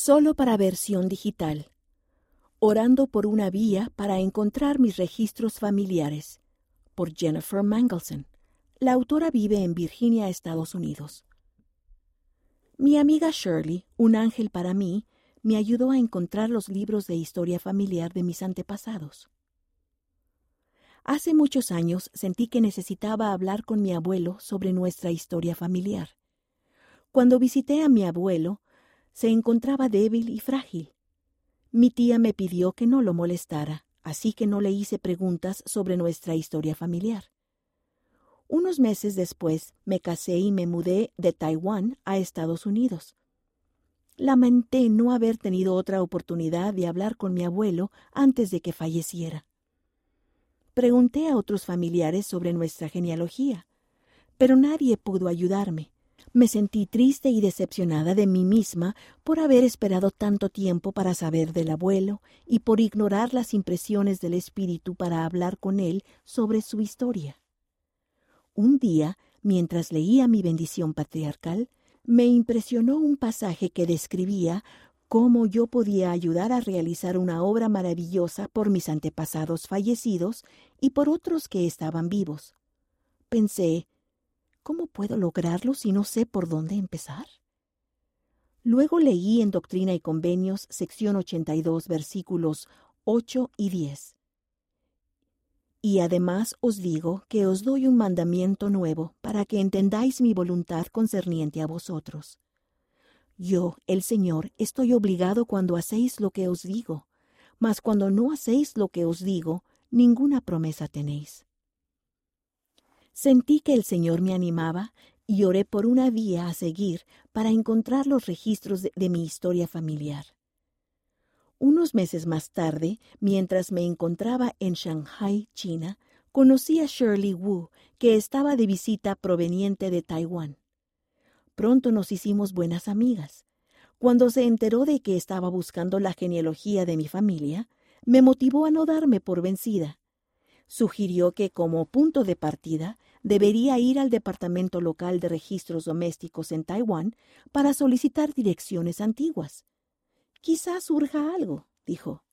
Solo para versión digital. Orando por una vía para encontrar mis registros familiares. Por Jennifer Mangelson. La autora vive en Virginia, Estados Unidos. Mi amiga Shirley, un ángel para mí, me ayudó a encontrar los libros de historia familiar de mis antepasados. Hace muchos años sentí que necesitaba hablar con mi abuelo sobre nuestra historia familiar. Cuando visité a mi abuelo, se encontraba débil y frágil. Mi tía me pidió que no lo molestara, así que no le hice preguntas sobre nuestra historia familiar. Unos meses después me casé y me mudé de Taiwán a Estados Unidos. Lamenté no haber tenido otra oportunidad de hablar con mi abuelo antes de que falleciera. Pregunté a otros familiares sobre nuestra genealogía, pero nadie pudo ayudarme. Me sentí triste y decepcionada de mí misma por haber esperado tanto tiempo para saber del abuelo y por ignorar las impresiones del espíritu para hablar con él sobre su historia. Un día, mientras leía mi bendición patriarcal, me impresionó un pasaje que describía cómo yo podía ayudar a realizar una obra maravillosa por mis antepasados fallecidos y por otros que estaban vivos. Pensé, ¿cómo puedo lograrlo si no sé por dónde empezar? Luego leí en Doctrina y Convenios, sección 82, versículos 8 y 10. Y además os digo que os doy un mandamiento nuevo para que entendáis mi voluntad concerniente a vosotros yo, el Señor, estoy obligado cuando hacéis lo que os digo, mas cuando no hacéis lo que os digo, ninguna promesa tenéis. Sentí que el Señor me animaba y oré por una vía a seguir para encontrar los registros de, mi historia familiar. Unos meses más tarde, mientras me encontraba en Shanghai, China, conocí a Shirley Wu, que estaba de visita proveniente de Taiwán. Pronto nos hicimos buenas amigas. Cuando se enteró de que estaba buscando la genealogía de mi familia, me motivó a no darme por vencida. Sugirió que como punto de partida debería ir al Departamento Local de Registros Domésticos en Taiwán para solicitar direcciones antiguas. Quizás surja algo, dijo.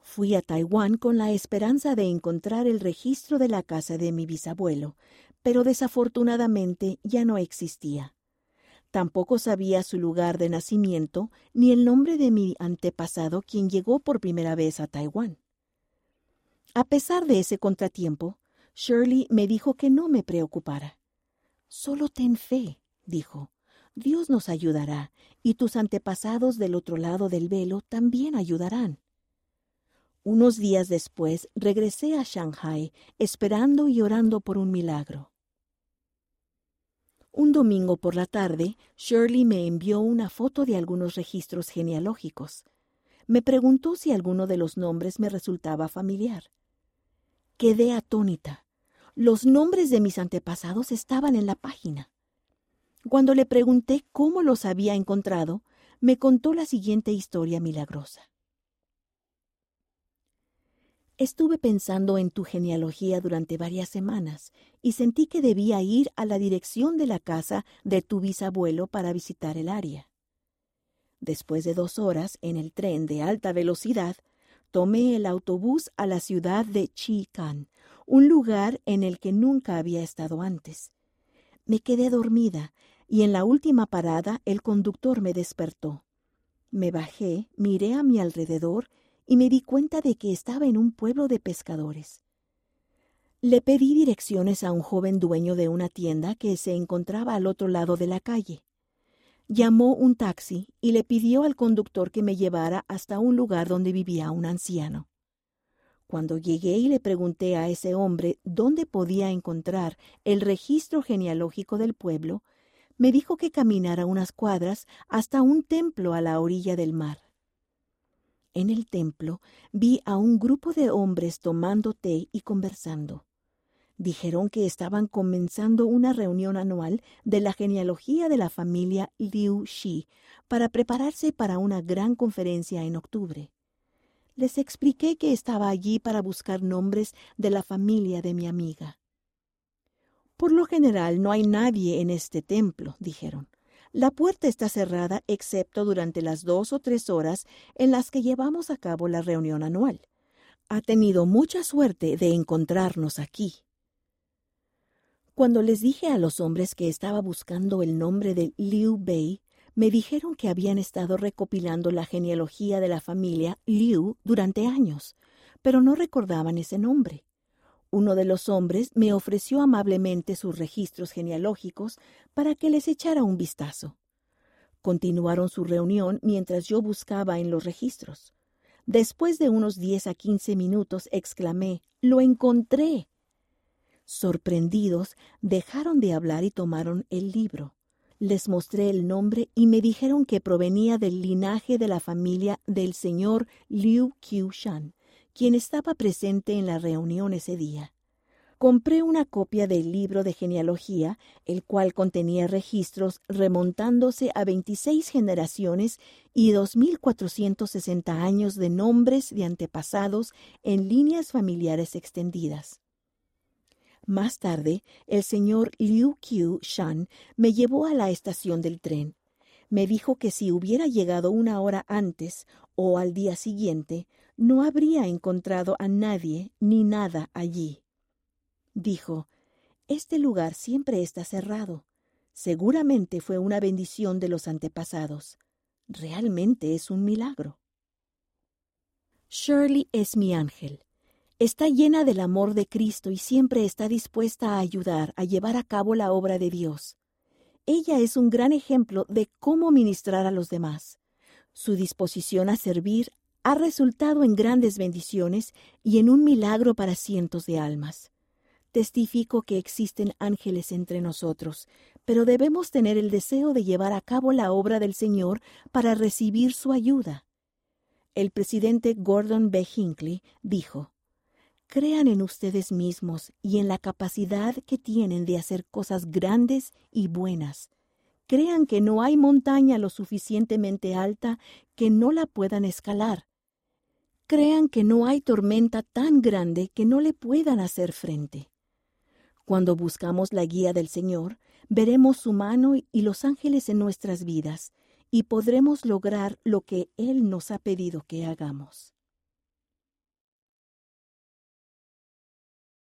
Fui a Taiwán con la esperanza de encontrar el registro de la casa de mi bisabuelo, pero desafortunadamente ya no existía. Tampoco sabía su lugar de nacimiento ni el nombre de mi antepasado quien llegó por primera vez a Taiwán. A pesar de ese contratiempo, Shirley me dijo que no me preocupara. Solo ten fe, dijo. Dios nos ayudará, y tus antepasados del otro lado del velo también ayudarán. Unos días después regresé a Shanghai, esperando y orando por un milagro. Un domingo por la tarde, Shirley me envió una foto de algunos registros genealógicos. Me preguntó si alguno de los nombres me resultaba familiar. Quedé atónita. Los nombres de mis antepasados estaban en la página. Cuando le pregunté cómo los había encontrado, me contó la siguiente historia milagrosa. Estuve pensando en tu genealogía durante varias semanas y sentí que debía ir a la dirección de la casa de tu bisabuelo para visitar el área. Después de dos horas en el tren de alta velocidad, tomé el autobús a la ciudad de Chican, un lugar en el que nunca había estado antes. Me quedé dormida y en la última parada el conductor me despertó. Me bajé, miré a mi alrededor y me di cuenta de que estaba en un pueblo de pescadores. Le pedí direcciones a un joven dueño de una tienda que se encontraba al otro lado de la calle. Llamó un taxi y le pidió al conductor que me llevara hasta un lugar donde vivía un anciano. Cuando llegué y le pregunté a ese hombre dónde podía encontrar el registro genealógico del pueblo, me dijo que caminara unas cuadras hasta un templo a la orilla del mar. En el templo vi a un grupo de hombres tomando té y conversando. Dijeron que estaban comenzando una reunión anual de la genealogía de la familia Liu Shi para prepararse para una gran conferencia en octubre. Les expliqué que estaba allí para buscar nombres de la familia de mi amiga. Por lo general no hay nadie en este templo, dijeron. La puerta está cerrada excepto durante las dos o tres horas en las que llevamos a cabo la reunión anual. Ha tenido mucha suerte de encontrarnos aquí. Cuando les dije a los hombres que estaba buscando el nombre de Liu Bei, me dijeron que habían estado recopilando la genealogía de la familia Liu durante años, pero no recordaban ese nombre. Uno de los hombres me ofreció amablemente sus registros genealógicos para que les echara un vistazo. Continuaron su reunión mientras yo buscaba en los registros. Después de unos diez a quince minutos exclamé Lo encontré. Sorprendidos, dejaron de hablar y tomaron el libro. Les mostré el nombre y me dijeron que provenía del linaje de la familia del señor Liu Qiu-shan quien estaba presente en la reunión ese día. Compré una copia del libro de genealogía, el cual contenía registros remontándose a 26 generaciones y 2.460 años de nombres de antepasados en líneas familiares extendidas. Más tarde, el señor Liu Qiu Shan me llevó a la estación del tren. Me dijo que si hubiera llegado una hora antes o al día siguiente, no habría encontrado a nadie ni nada allí. Dijo, Este lugar siempre está cerrado. Seguramente fue una bendición de los antepasados. Realmente es un milagro. Shirley es mi ángel. Está llena del amor de Cristo y siempre está dispuesta a ayudar a llevar a cabo la obra de Dios. Ella es un gran ejemplo de cómo ministrar a los demás. Su disposición a servir ha resultado en grandes bendiciones y en un milagro para cientos de almas. Testifico que existen ángeles entre nosotros, pero debemos tener el deseo de llevar a cabo la obra del Señor para recibir su ayuda. El presidente Gordon B. Hinckley dijo, Crean en ustedes mismos y en la capacidad que tienen de hacer cosas grandes y buenas. Crean que no hay montaña lo suficientemente alta que no la puedan escalar crean que no hay tormenta tan grande que no le puedan hacer frente. Cuando buscamos la guía del Señor, veremos su mano y los ángeles en nuestras vidas, y podremos lograr lo que Él nos ha pedido que hagamos.